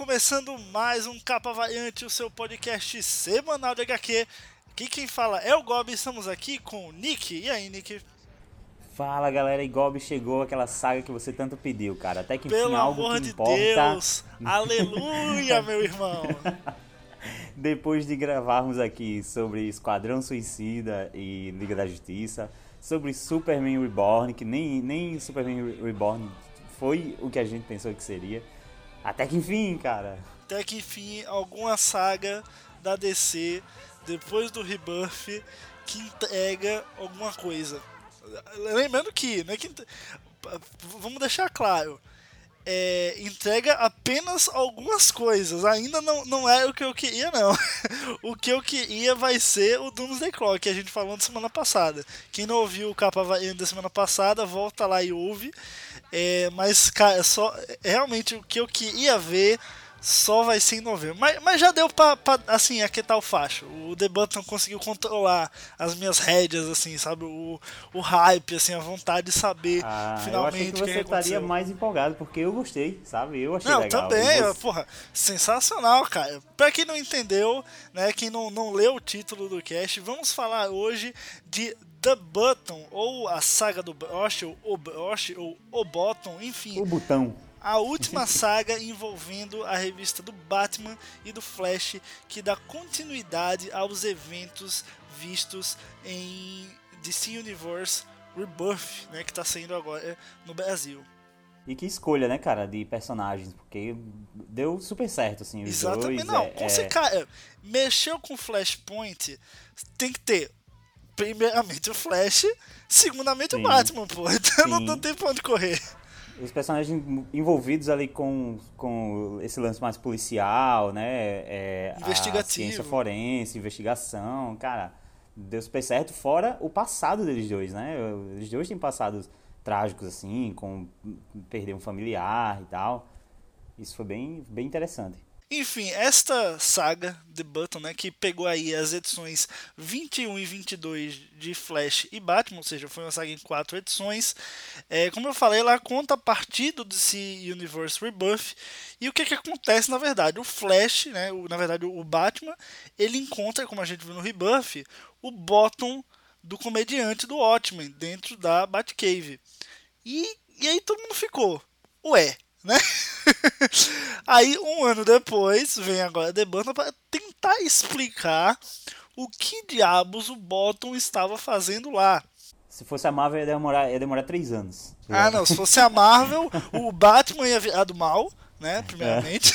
começando mais um Capa Variante, o seu podcast semanal de HQ. Aqui quem fala é o Gob, estamos aqui com o Nick. E aí, Nick? Fala galera, e Gob chegou aquela saga que você tanto pediu, cara. Até que enfim Pelo algo amor que de importa. Deus! Aleluia, meu irmão! Depois de gravarmos aqui sobre Esquadrão Suicida e Liga da Justiça, sobre Superman Reborn, que nem, nem Superman Reborn foi o que a gente pensou que seria. Até que enfim, cara. Até que enfim, alguma saga da DC, depois do Rebirth, que entrega alguma coisa. Lembrando que, não é que. Vamos deixar claro. é, entrega apenas algumas coisas. Ainda não, não é o que eu queria, não. o que eu queria vai ser o Doomsday Clock, que a gente falou na semana passada. Quem não ouviu o capa da semana passada, volta lá e ouve. É, mas, cara, só, realmente o que eu queria ver só vai ser em novembro. Mas, mas já deu pra, pra, assim, aquietar o facho. O The Button conseguiu controlar as minhas rédeas, assim, sabe? O, o hype, assim, a vontade de saber Ah, eu finalmente achei que você estaria mais empolgado, porque eu gostei, sabe? Eu achei Não, legal. também, você- porra, sensacional, cara. Pra quem não entendeu, né, quem não, não leu o título do cast, vamos falar hoje de The Button, ou a saga do Broche, ou o Broche, ou o Bottom, enfim, O botão. a última saga envolvendo a revista do Batman e do Flash, que dá continuidade aos eventos vistos em DC Universe Rebirth, né, que tá saindo agora no Brasil. E que escolha, né, cara, de personagens, porque deu super certo, assim, os Exatamente, dois. não. é- com é- você, cara, mexeu com Flashpoint, tem que ter, primeiramente, o Flash, segundamente, o Sim. Batman, pô. Então não, não tem pra onde correr. os personagens envolvidos ali com, com esse lance mais policial, né? É, A Investigativo. ciência forense, investigação, cara, deu super certo. Fora o passado deles dois, né? Eles dois têm passados trágicos, assim, com perder um familiar e tal. Isso foi bem, bem interessante. Enfim, esta saga, The Button, né, que pegou aí as edições 21 e 22 de Flash e Batman, ou seja, foi uma saga em quatro edições. É, como eu falei, ela conta a partir do DC Universe Rebirth. E o que, que acontece na verdade? O Flash, né, o- na verdade o Batman, ele encontra, como a gente viu no Rebirth, o Bottom do comediante do Watchmen dentro da Batcave. E, e aí todo mundo ficou, ué, né? aí um ano depois vem agora The Button para tentar explicar o que diabos o Bottom estava fazendo lá. Se fosse a Marvel, ia demorar, ia demorar três anos. Ah, não, se fosse a Marvel, o Batman ia virar do mal, né? Primeiramente.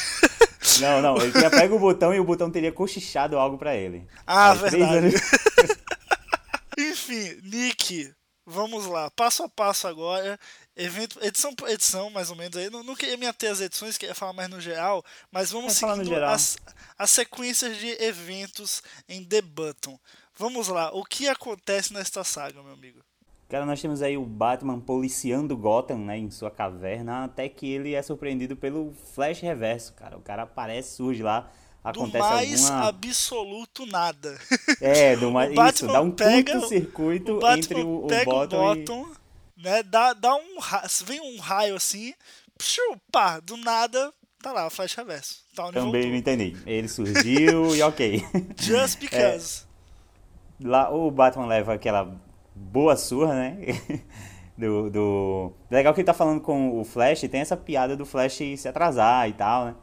Não, não, ele tinha pego o botão e o botão teria cochichado algo pra ele. Ah, Aí, verdade. anos- Enfim, Nick, vamos lá, passo a passo agora, evento, edição por edição, mais ou menos aí. Não, não queria me ater às edições, queria falar mais no geral, mas vamos seguindo geral. as, as sequências de eventos em The Button. Vamos lá, o que acontece nesta saga, meu amigo? Cara, nós temos aí o Batman policiando Gotham, né, em sua caverna, até que ele é surpreendido pelo Flash Reverso, cara. O cara aparece, surge lá, Do acontece mais alguma... absoluto nada. É, do mais... Isso, dá um pega- curto-circuito O entre o, o Bottom o e... Né? Dá, dá um vem um raio assim, psiu, pá, do nada, tá lá, o Flash Reverso. Tá Também não voltou. entendi. Ele surgiu e ok. Just because. Lá o Batman leva aquela boa surra, né? Do, do... Legal que ele tá falando com o Flash, tem essa piada do Flash se atrasar e tal, né?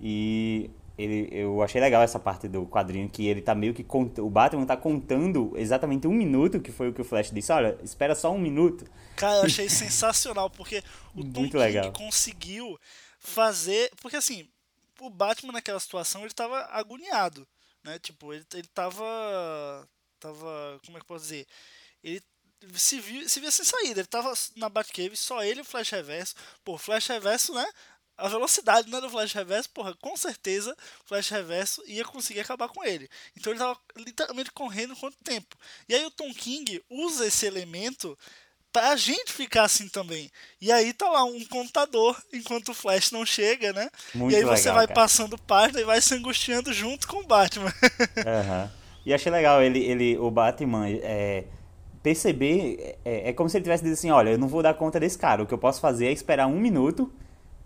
E ele, eu achei legal essa parte do quadrinho que ele tá meio que cont... o Batman tá contando exatamente um minuto, que foi o que o Flash disse. Olha, espera só um minuto. Cara, eu achei sensacional, porque o Tom Muito King legal. conseguiu fazer. Porque assim, o Batman naquela situação ele tava agoniado. Né? Tipo, ele, ele tava. Tava. Como é que eu posso dizer? Ele se, viu, se via sem saída. Ele tava na Batcave, só ele e o Flash Reverso. Pô, Flash Reverso, né? A velocidade né, do Flash Reverso, porra, com certeza o Flash Reverso ia conseguir acabar com ele. Então ele tava literalmente correndo quanto tempo. E aí o Tom King usa esse elemento pra gente ficar assim também. E aí tá lá um contador enquanto o Flash não chega, né? Muito e aí você legal, vai cara. passando página e vai se angustiando junto com o Batman. Aham. E achei legal ele, ele o Batman é, perceber. É, é como se ele tivesse dito assim: olha, eu não vou dar conta desse cara. O que eu posso fazer é esperar um minuto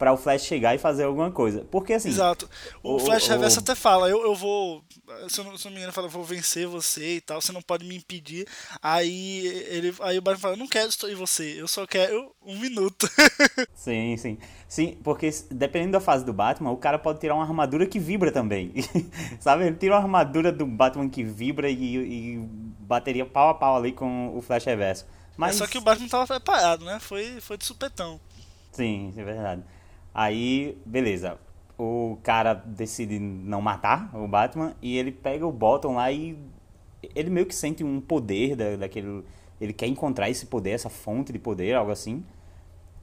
para o Flash chegar e fazer alguma coisa. Porque assim. Exato. O, o Flash o, Reverso até fala: eu, eu vou. Se eu, não, se eu não me engano, fala, eu vou vencer você e tal, você não pode me impedir. Aí, ele, aí o Batman fala: eu não quero destruir você, eu só quero um minuto. sim, sim. Sim, porque dependendo da fase do Batman, o cara pode tirar uma armadura que vibra também. Sabe? Ele tira uma armadura do Batman que vibra e, e bateria pau a pau ali com o Flash Reverso. Mas... É só que o Batman tava preparado, né? Foi, foi de supetão. Sim, é verdade. Aí, beleza. O cara decide não matar o Batman e ele pega o Bottom lá e ele meio que sente um poder da, daquele. Ele quer encontrar esse poder, essa fonte de poder, algo assim.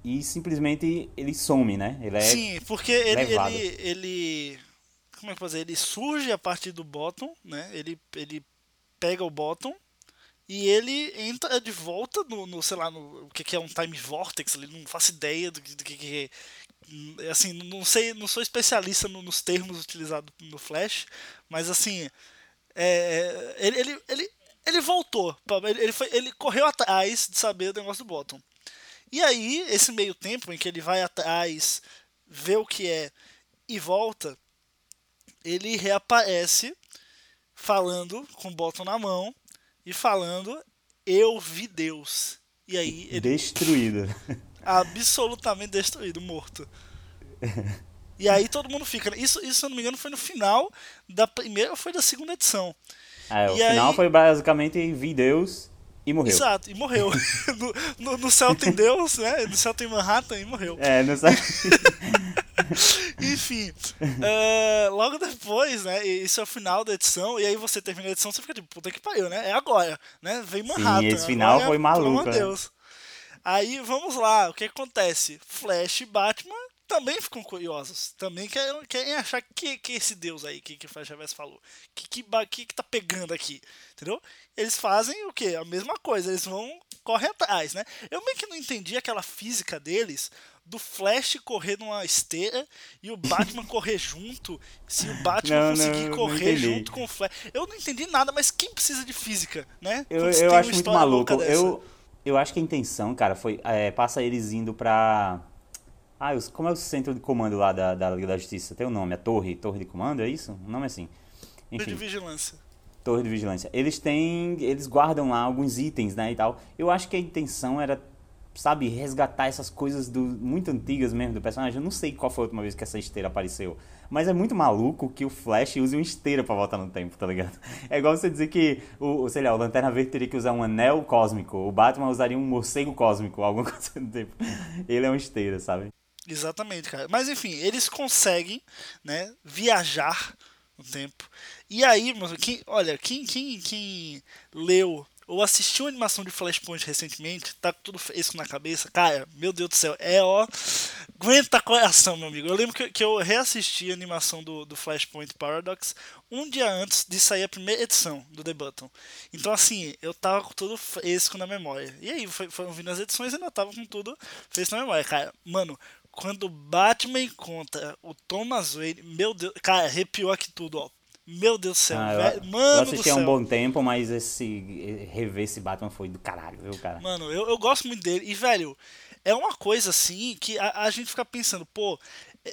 E simplesmente ele some, né? Ele é Sim, porque ele, ele, ele. Como é que dizer? Ele surge a partir do Bottom, né? Ele, ele pega o Bottom e ele entra de volta no, no sei lá, no o que, que é um time vortex, ele não faço ideia do, do que, que é. Assim, não sei, não sou especialista no, nos termos utilizados no Flash, mas assim, é, ele, ele, ele, ele voltou, ele, foi, ele correu atrás de saber o negócio do Bottom. E aí, esse meio tempo em que ele vai atrás, vê o que é e volta, ele reaparece falando com o Bottom na mão e falando: Eu vi Deus. E aí ele. Destruído. Absolutamente destruído, morto. E aí todo mundo fica. Né? Isso, isso, se eu não me engano, foi no final da primeira ou foi da segunda edição. É, o e final aí... foi basicamente vi Deus e morreu. Exato, e morreu. no, no, no, céu tem Deus, né? No céu tem Manhattan e morreu. É, no céu. Enfim, uh, logo depois, né? Isso é o final da edição, e aí você termina a edição, você fica tipo, puta que pariu, né? É agora, né? Vem Manhattan. Sim, esse final foi maluco. Né? Deus. Aí vamos lá, o que acontece? Flash e Batman também ficam curiosos. Também querem, querem achar que, que esse Deus aí que, que o Flash Reverso falou. Que, que, que, que tá pegando aqui? Entendeu? Eles fazem o que? A mesma coisa, eles vão correr atrás, né? Eu meio que não entendi aquela física deles do Flash correr numa esteira e o Batman correr junto, se o Batman não, conseguir não, correr não junto com o Flash. Eu não entendi nada, mas quem precisa de física, né? Eu, eu acho muito maluco. Eu, eu acho que a intenção, cara, foi. É, passa eles indo pra. Ah, os, como é o centro de comando lá da, da Liga da Justiça? Tem o um nome, a Torre, Torre de Comando, é isso? O nome é assim. Enfim. Torre de Vigilância. Torre de Vigilância. Eles têm. Eles guardam lá alguns itens, né? E tal. Eu acho que a intenção era sabe, resgatar essas coisas do, muito antigas mesmo do personagem. Eu não sei qual foi a última vez que essa esteira apareceu. Mas é muito maluco que o Flash use uma esteira para voltar no tempo, tá ligado? É igual você dizer que o, sei lá, o Lanterna Verde teria que usar um anel cósmico, o Batman usaria um morcego cósmico, alguma coisa do tipo. Ele é uma esteira, sabe? Exatamente, cara. Mas enfim, eles conseguem, né, viajar no tempo. E aí, olha, quem, quem, quem leu ou assistiu a animação de Flashpoint recentemente, tá tudo isso na cabeça, cara, meu Deus do céu, é ó. Aguenta coração, meu amigo. Eu lembro que, que eu reassisti a animação do, do Flashpoint Paradox um dia antes de sair a primeira edição do The Button. Então, assim, eu tava com tudo fresco na memória. E aí, foi, foram vindo as edições e ainda tava com tudo fresco na memória. Cara, mano, quando Batman encontra o Thomas Wayne, meu Deus, cara, arrepiou aqui tudo, ó meu Deus do céu, ah, velho. Mano eu assisti há um bom tempo, mas esse rever esse Batman foi do caralho, viu, cara? Mano, eu, eu gosto muito dele. E, velho, é uma coisa assim que a, a gente fica pensando, pô,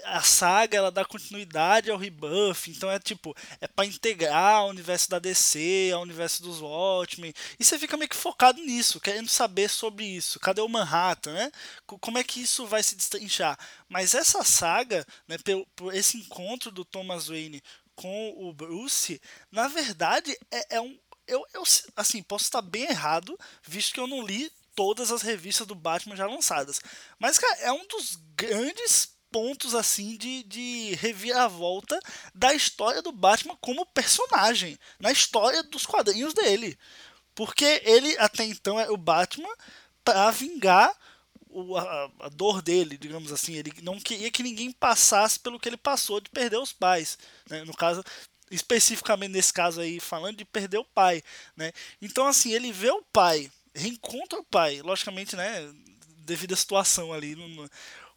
a saga ela dá continuidade ao rebuff, então é tipo, é para integrar o universo da DC, ao universo dos Watchmen, e você fica meio que focado nisso, querendo saber sobre isso. Cadê o Manhattan, né? Como é que isso vai se destrinchar? Mas essa saga, né, por, por esse encontro do Thomas Wayne com o Bruce, na verdade, é, é um. Eu, eu, assim, posso estar bem errado, visto que eu não li todas as revistas do Batman já lançadas. Mas, cara, é um dos grandes pontos, assim, de, de reviravolta da história do Batman como personagem, na história dos quadrinhos dele. Porque ele, até então, é o Batman para vingar o, a, a, dor dele, digamos assim. Ele não queria que ninguém passasse pelo que ele passou de perder os pais. Né? No caso, especificamente nesse caso aí, falando de perder o pai. Né? Então, assim, ele vê o pai, reencontra o pai, logicamente, né? Devido à situação ali, no, no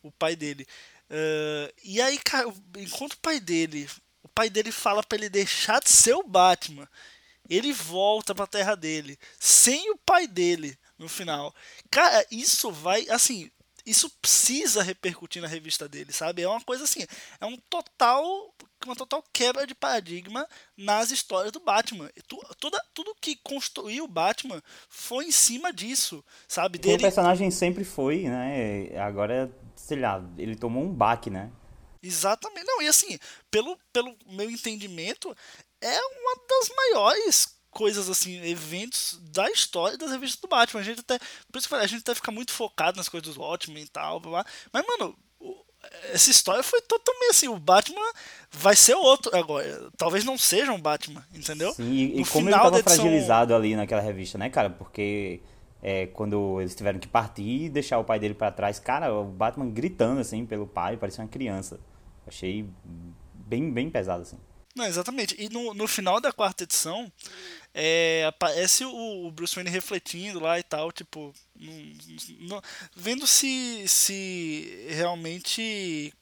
o pai dele. Uh, e aí, cara, encontra o pai dele. O pai dele fala para ele deixar de ser o Batman. Ele volta para a terra dele, sem o pai dele no final. Cara, isso vai, assim, isso precisa repercutir na revista dele, sabe? É uma coisa assim, é um total uma total quebra de paradigma nas histórias do Batman. Tudo, tudo que construiu o Batman foi em cima disso, sabe? Dele... O personagem sempre foi, né? Agora, sei lá, ele tomou um baque, né? Exatamente. Não, e assim, pelo, pelo meu entendimento, é uma das maiores coisas assim, eventos da história das revistas do Batman. A gente até, por isso que a gente até fica muito focado nas coisas do Watchmen e tal, blá, blá. mas mano, essa história foi totalmente assim, o Batman vai ser outro agora. Talvez não seja um Batman, entendeu? Sim, e, como ele tava edição... fragilizado ali naquela revista, né, cara? Porque é, quando eles tiveram que partir e deixar o pai dele para trás, cara, o Batman gritando assim pelo pai, parecia uma criança. Achei bem, bem pesado assim. Não, exatamente. E no, no final da quarta edição, é, aparece o, o, Bruce Wayne refletindo lá e tal, tipo, vendo se, se realmente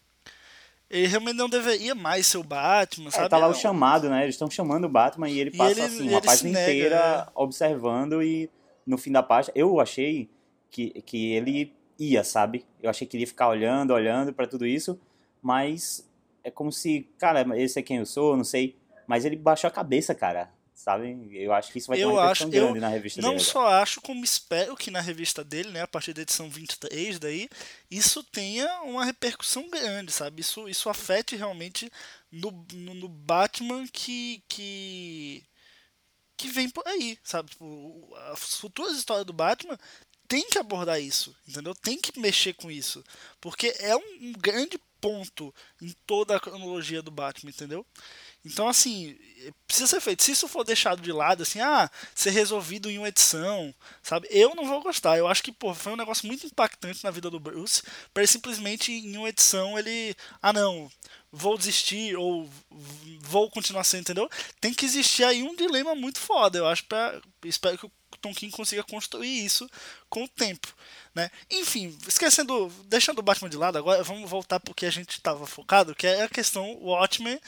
ele realmente não deveria mais ser o Batman, é, sabe? É, tá lá o chamado, né? Eles estão chamando o Batman e ele passa e ele, assim, uma página inteira né? observando e no fim da página eu achei que, que ele ia, sabe? Eu achei que ele ia ficar olhando, olhando para tudo isso, mas é como se, cara, esse é quem eu sou, não sei, mas ele baixou a cabeça, cara. Sabe? Eu acho que isso vai ter eu uma acho, grande na revista não dele. Não só acho, como espero que na revista dele, né, a partir da edição 23 daí, isso tenha uma repercussão grande, sabe? Isso, isso afete realmente no, no, no Batman que, que que vem por aí, sabe? Tipo, as futuras histórias do Batman tem que abordar isso, entendeu? Tem que mexer com isso, porque é um, um grande ponto em toda a cronologia do Batman, entendeu? Então, assim, precisa ser feito. Se isso for deixado de lado, assim, ah, ser resolvido em uma edição, sabe? Eu não vou gostar. Eu acho que, pô, foi um negócio muito impactante na vida do Bruce, para simplesmente em uma edição ele, ah, não, vou desistir ou vou continuar sendo, entendeu? Tem que existir aí um dilema muito foda, eu acho, pra, espero que o Tom King consiga construir isso com o tempo. Né? Enfim, esquecendo, deixando o Batman de lado agora, vamos voltar porque a gente estava focado, que é a questão Watchmen,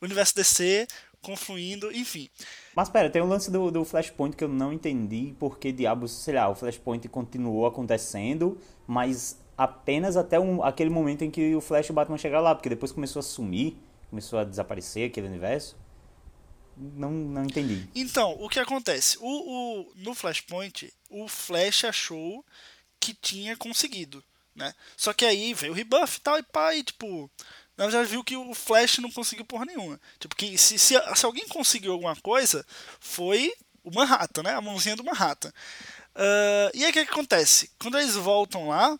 universo DC, confluindo, enfim. Mas pera, tem um lance do, do Flashpoint que eu não entendi porque diabos, sei lá, o Flashpoint continuou acontecendo, mas apenas até um, aquele momento em que o Flash e o Batman chegaram lá, porque depois começou a sumir, começou a desaparecer aquele universo. Não, não entendi. Então, o que acontece? O, o, no Flashpoint, o Flash achou que tinha conseguido, né? Só que aí veio o rebuff e tal, e pá, e tipo. Na verdade, viu que o Flash não conseguiu porra nenhuma. Tipo, que, se, se, se alguém conseguiu alguma coisa, foi o Manhattan, né? A mãozinha do Manhattan. Uh, e aí o que, que acontece? Quando eles voltam lá,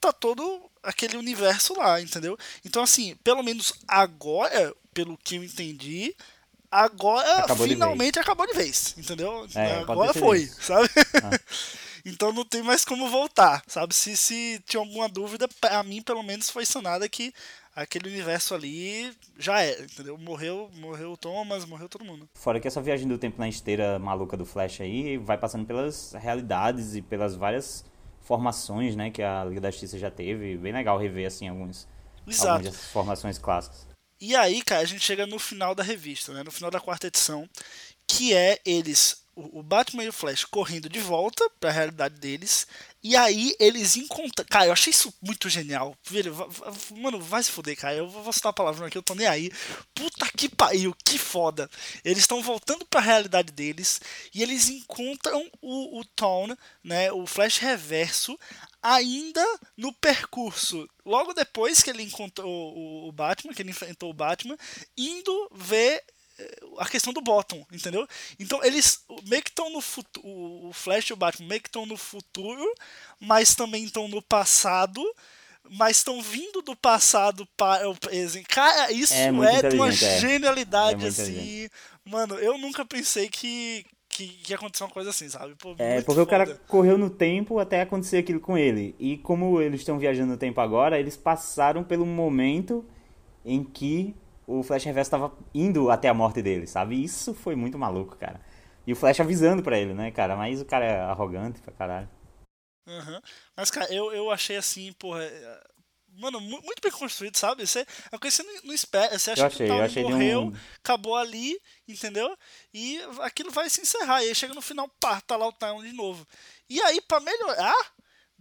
tá todo aquele universo lá, entendeu? Então, assim, pelo menos agora, pelo que eu entendi, agora acabou finalmente de acabou de vez, entendeu? É, agora foi, sabe? Ah. Então não tem mais como voltar, sabe? Se, se tinha alguma dúvida, a mim pelo menos foi sanada que aquele universo ali já era, entendeu? Morreu, morreu o Thomas, morreu todo mundo. Fora que essa viagem do tempo na esteira maluca do Flash aí vai passando pelas realidades e pelas várias formações, né, que a Liga da Justiça já teve. Bem legal rever assim alguns Exato. algumas dessas formações clássicas. E aí, cara, a gente chega no final da revista, né? No final da quarta edição, que é eles o Batman e o Flash correndo de volta para a realidade deles. E aí eles encontram. Cara, eu achei isso muito genial. Mano, vai se fuder, cara. Eu vou citar a palavra aqui, eu tô nem aí. Puta que pariu, que foda. Eles estão voltando para a realidade deles e eles encontram o, o Tom, né? O Flash Reverso, ainda no percurso. Logo depois que ele encontrou o Batman, que ele enfrentou o Batman, indo ver a questão do bottom, entendeu? Então eles meio que estão no futuro, o Flash e o Batman meio que estão no futuro, mas também estão no passado, mas estão vindo do passado para o presente. Cara, isso é, é de uma é. genialidade é assim. Mano, eu nunca pensei que que, que aconteceu uma coisa assim, sabe? Pô, é, porque foda. o cara correu no tempo até acontecer aquilo com ele. E como eles estão viajando no tempo agora, eles passaram pelo momento em que o Flash Reverso estava indo até a morte dele, sabe? Isso foi muito maluco, cara. E o Flash avisando para ele, né, cara? Mas o cara é arrogante pra caralho. Uhum. Mas, cara, eu, eu achei assim, porra. É, mano, muito bem construído, sabe? Você, é que você não, não espera. Você acha achei, que o tal morreu, um... acabou ali, entendeu? E aquilo vai se encerrar. E aí chega no final, pá, tá lá o Town de novo. E aí, pra melhorar,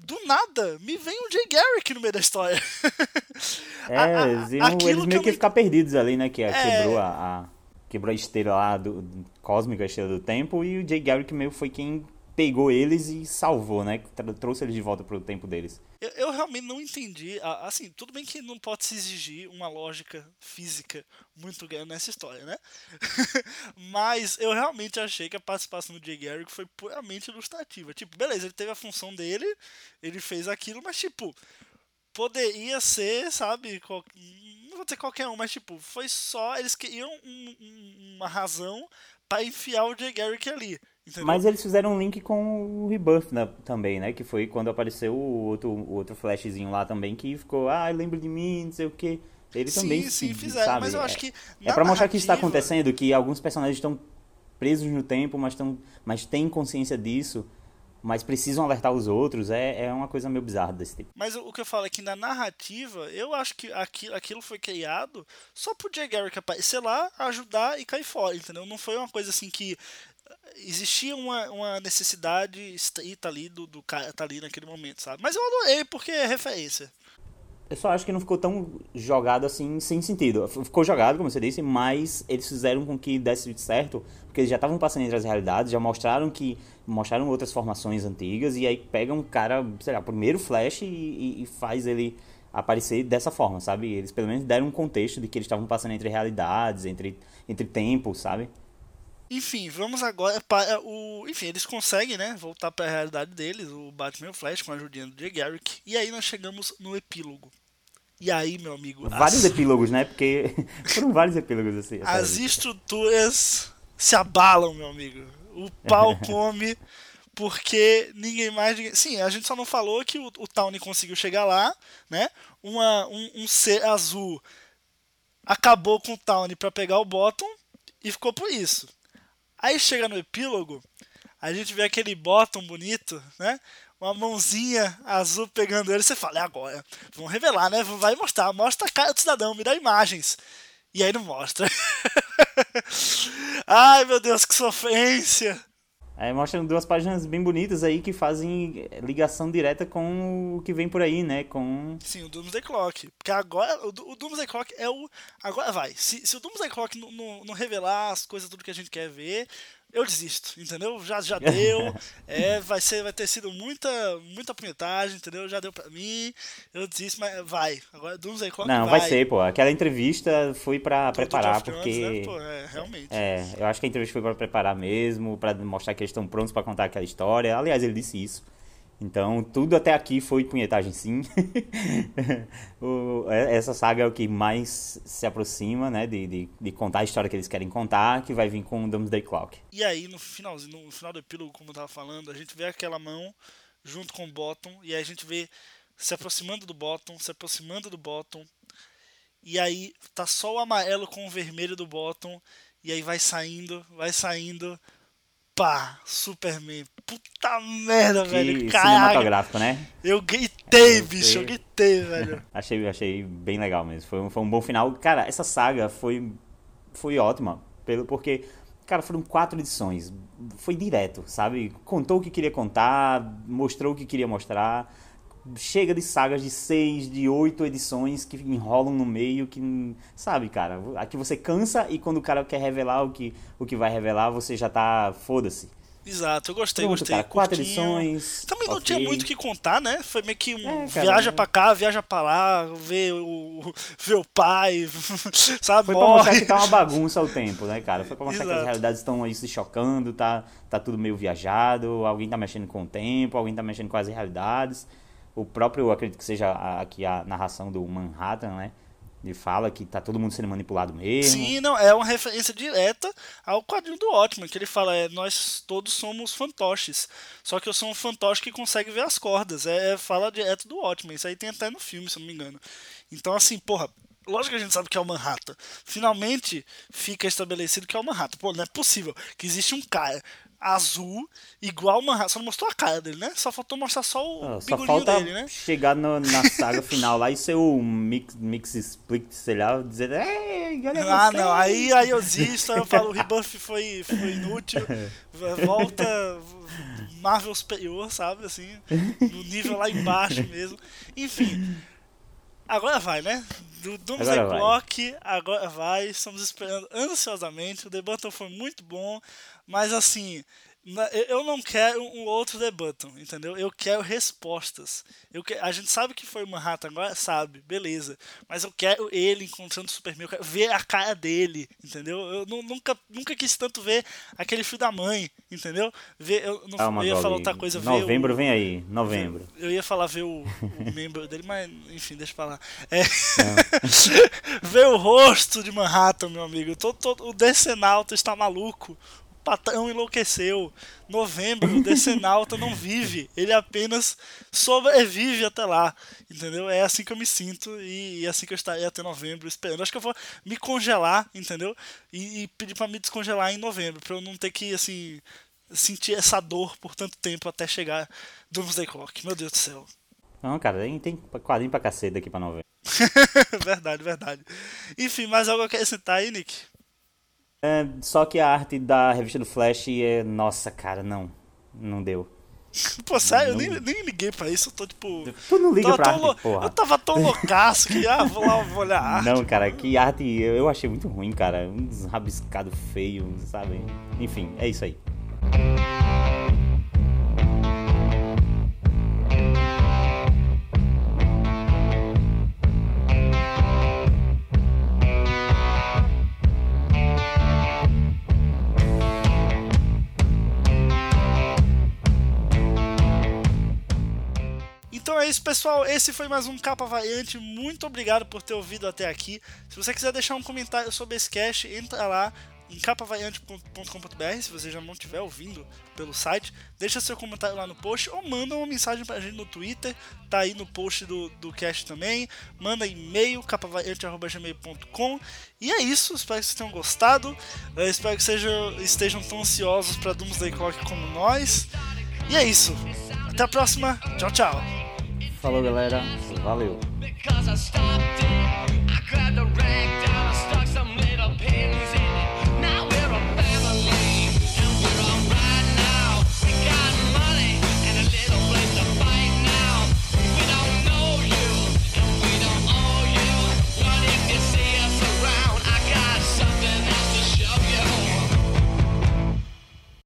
do nada, me vem o Jay Garrick no meio da história. É, a, a, eles, iam, eles meio que, ficar perdidos ali, né? Que é... quebrou a, a, quebrou a esteira lá do, do cósmica, a esteira do tempo, e o Jay Garrick meio foi quem pegou eles e salvou, né? Trouxe eles de volta pro tempo deles. Eu, eu, realmente não entendi. Assim, tudo bem que não pode se exigir uma lógica física muito grande nessa história, né? Mas eu realmente achei que a participação do Jay Garrick foi puramente ilustrativa. Tipo, beleza, ele teve a função dele, ele fez aquilo, mas tipo, poderia ser, sabe, qual, não vou dizer qualquer um, mas tipo, foi só, eles queriam um, um, uma razão para enfiar o Jay Garrick ali. Entendeu? Mas eles fizeram um link com o Rebirth né, também, né? Que foi quando apareceu o outro, o outro flashzinho lá também, que ficou, ah, lembra de mim, não sei o quê. Ele sim, também sim, fizeram, sabe? mas eu acho que. É, é pra mostrar que isso tá acontecendo, que alguns personagens estão presos no tempo, mas, tão, mas têm consciência disso mas precisam alertar os outros, é, é uma coisa meio bizarra desse tipo. Mas o que eu falo é que na narrativa, eu acho que aquilo, aquilo foi criado só pro Jay Garrick aparecer lá, ajudar e cair fora, entendeu? Não foi uma coisa assim que existia uma, uma necessidade estrita ali do, do cara tá ali naquele momento, sabe? Mas eu adorei porque é referência. Eu só acho que não ficou tão jogado assim, sem sentido. Ficou jogado, como você disse, mas eles fizeram com que desse certo, porque eles já estavam passando entre as realidades, já mostraram que mostraram outras formações antigas, e aí pega um cara, sei lá, primeiro Flash e, e faz ele aparecer dessa forma, sabe? Eles pelo menos deram um contexto de que eles estavam passando entre realidades, entre, entre tempos, sabe? Enfim, vamos agora para o. Enfim, eles conseguem, né? Voltar para a realidade deles, o Batman e o Flash, com a ajudinha do Jay Garrick. E aí nós chegamos no epílogo. E aí, meu amigo. Vários as... epílogos, né? Porque foram vários epílogos assim. As estruturas se abalam, meu amigo. O pau come. porque ninguém mais. Sim, a gente só não falou que o, o Tawny conseguiu chegar lá, né? Uma, um, um ser azul acabou com o Tawny para pegar o Bottom e ficou por isso. Aí chega no epílogo, a gente vê aquele bottom bonito, né? Uma mãozinha azul pegando ele, você fala, é agora. Vamos revelar, né? Vai mostrar, mostra a cara do cidadão, me dá imagens. E aí não mostra. Ai meu Deus, que sofrência! Mostram duas páginas bem bonitas aí que fazem ligação direta com o que vem por aí, né? Com... Sim, o Doomsday Clock. Porque agora, o, o Doomsday Clock é o... Agora vai, se, se o Doomsday Clock não revelar as coisas, tudo que a gente quer ver, eu desisto, entendeu? Já, já deu, é, vai, ser, vai ter sido muita, muita punhetagem, entendeu? Já deu pra mim, eu desisto, mas vai. Agora Doomsday Clock Não, vai. vai ser, pô. Aquela entrevista foi pra preparar, porque... Né? Pô, é, realmente. É, eu acho que a entrevista foi pra preparar mesmo, pra mostrar que eles estão prontos pra contar aquela história. Aliás, ele disse isso. Então, tudo até aqui foi punhetagem, sim. o, é, essa saga é o que mais se aproxima, né, de, de, de, contar a história que eles querem contar, que vai vir com o Doomsday Clock. E aí, no, finalzinho, no final do epílogo, como eu tava falando, a gente vê aquela mão junto com o Bottom, e aí a gente vê se aproximando do Bottom, se aproximando do Bottom, e aí tá só o amarelo com o vermelho do Bottom, e aí vai saindo, vai saindo, pá, Superman. Puta merda, que velho. Caraca. cinematográfico, né? Eu gritei, bicho, eu gritei, velho. achei, achei bem legal mesmo. Foi um, foi um bom final. Cara, essa saga foi, foi ótima. Pelo, porque, cara, foram quatro edições. Foi direto, sabe? Contou o que queria contar, mostrou o que queria mostrar chega de sagas de seis, de oito edições que enrolam no meio, que sabe, cara, aqui você cansa e quando o cara quer revelar o que, o que vai revelar, você já tá foda-se. Exato, eu gostei, Pronto, gostei. Cara, quatro edições. Também não okay. tinha muito o que contar, né? Foi meio que um é, cara, viaja é. pra cá, viaja pra lá, vê o, vê o pai, sabe? Foi morre. pra mostrar que tá uma bagunça ao tempo, né, cara? Foi pra mostrar Exato. que as realidades estão aí se chocando, tá, tá tudo meio viajado, alguém tá mexendo com o tempo, alguém tá mexendo com as realidades. O próprio, acredito que seja aqui a narração do Manhattan, né? Ele fala que tá todo mundo sendo manipulado mesmo. Sim, não, é uma referência direta ao quadrinho do Ótimo, que ele fala, é, nós todos somos fantoches. Só que eu sou um fantoche que consegue ver as cordas. É, é fala direto do Ótimo. Isso aí tem até no filme, se eu não me engano. Então, assim, porra, lógico que a gente sabe que é o Manhattan. Finalmente fica estabelecido que é o Manhattan. Pô, não é possível que existe um cara azul, igual uma. Só não mostrou a cara dele, né? Só faltou mostrar só o oh, só falta dele, né? chegar no, na saga final lá e ser o Mix, mix Split, sei lá, dizer. Ei, ah, não, aí, aí eu desisto, aí eu falo, o rebuff foi, foi inútil, volta. Marvel superior, sabe? Assim, no nível lá embaixo mesmo. Enfim. Agora vai, né? Do Doomsday agora Clock, vai. agora vai. Estamos esperando ansiosamente. O The Button foi muito bom, mas assim, eu não quero um outro The Button, entendeu? Eu quero respostas. Eu que... A gente sabe que foi o Manhattan agora, sabe, beleza. Mas eu quero ele encontrando o Superman, eu quero ver a cara dele, entendeu? Eu nunca, nunca quis tanto ver aquele filho da mãe, entendeu? Ver, eu não Calma, eu ia falar outra coisa. Novembro o... vem aí, novembro. Eu ia falar ver o, o membro dele, mas enfim, deixa pra lá. É... ver o rosto de Manhattan, meu amigo. Todo, todo, o Decenalto está maluco patrão enlouqueceu. Novembro, o Decenalta não vive, ele apenas sobrevive até lá, entendeu? É assim que eu me sinto e, é assim que eu estaria até novembro esperando. Acho que eu vou me congelar, entendeu? E, e pedir para me descongelar em novembro, para eu não ter que, assim, sentir essa dor por tanto tempo até chegar Doomsday Clock. Meu Deus do céu. Não, cara, tem quadrinho pra cacete daqui pra novembro. verdade, verdade. Enfim, mais algo a acrescentar aí, Nick? É, só que a arte da revista do Flash é. Nossa, cara, não. Não deu. Pô, sério, não... eu nem, nem liguei pra isso, eu tô tipo. Tu não liga pra arte, lo... porra. Eu tava tão loucaço que, ah, vou lá vou olhar a arte. Não, cara, que arte eu achei muito ruim, cara. Um rabiscado feio, sabe? Enfim, é isso aí. Pessoal. Esse foi mais um Capa Variante. Muito obrigado por ter ouvido até aqui. Se você quiser deixar um comentário sobre esse cast, entra lá em capavariante.com.br, se você já não estiver ouvindo pelo site, deixa seu comentário lá no post ou manda uma mensagem pra gente no Twitter, tá aí no post do, do cast também, manda e-mail, capavariante.gmail.com e é isso, espero que vocês tenham gostado, Eu espero que sejam, estejam tão ansiosos pra Doomsday Clock como nós, e é isso, até a próxima, tchau tchau! Falou, galera. Valeu.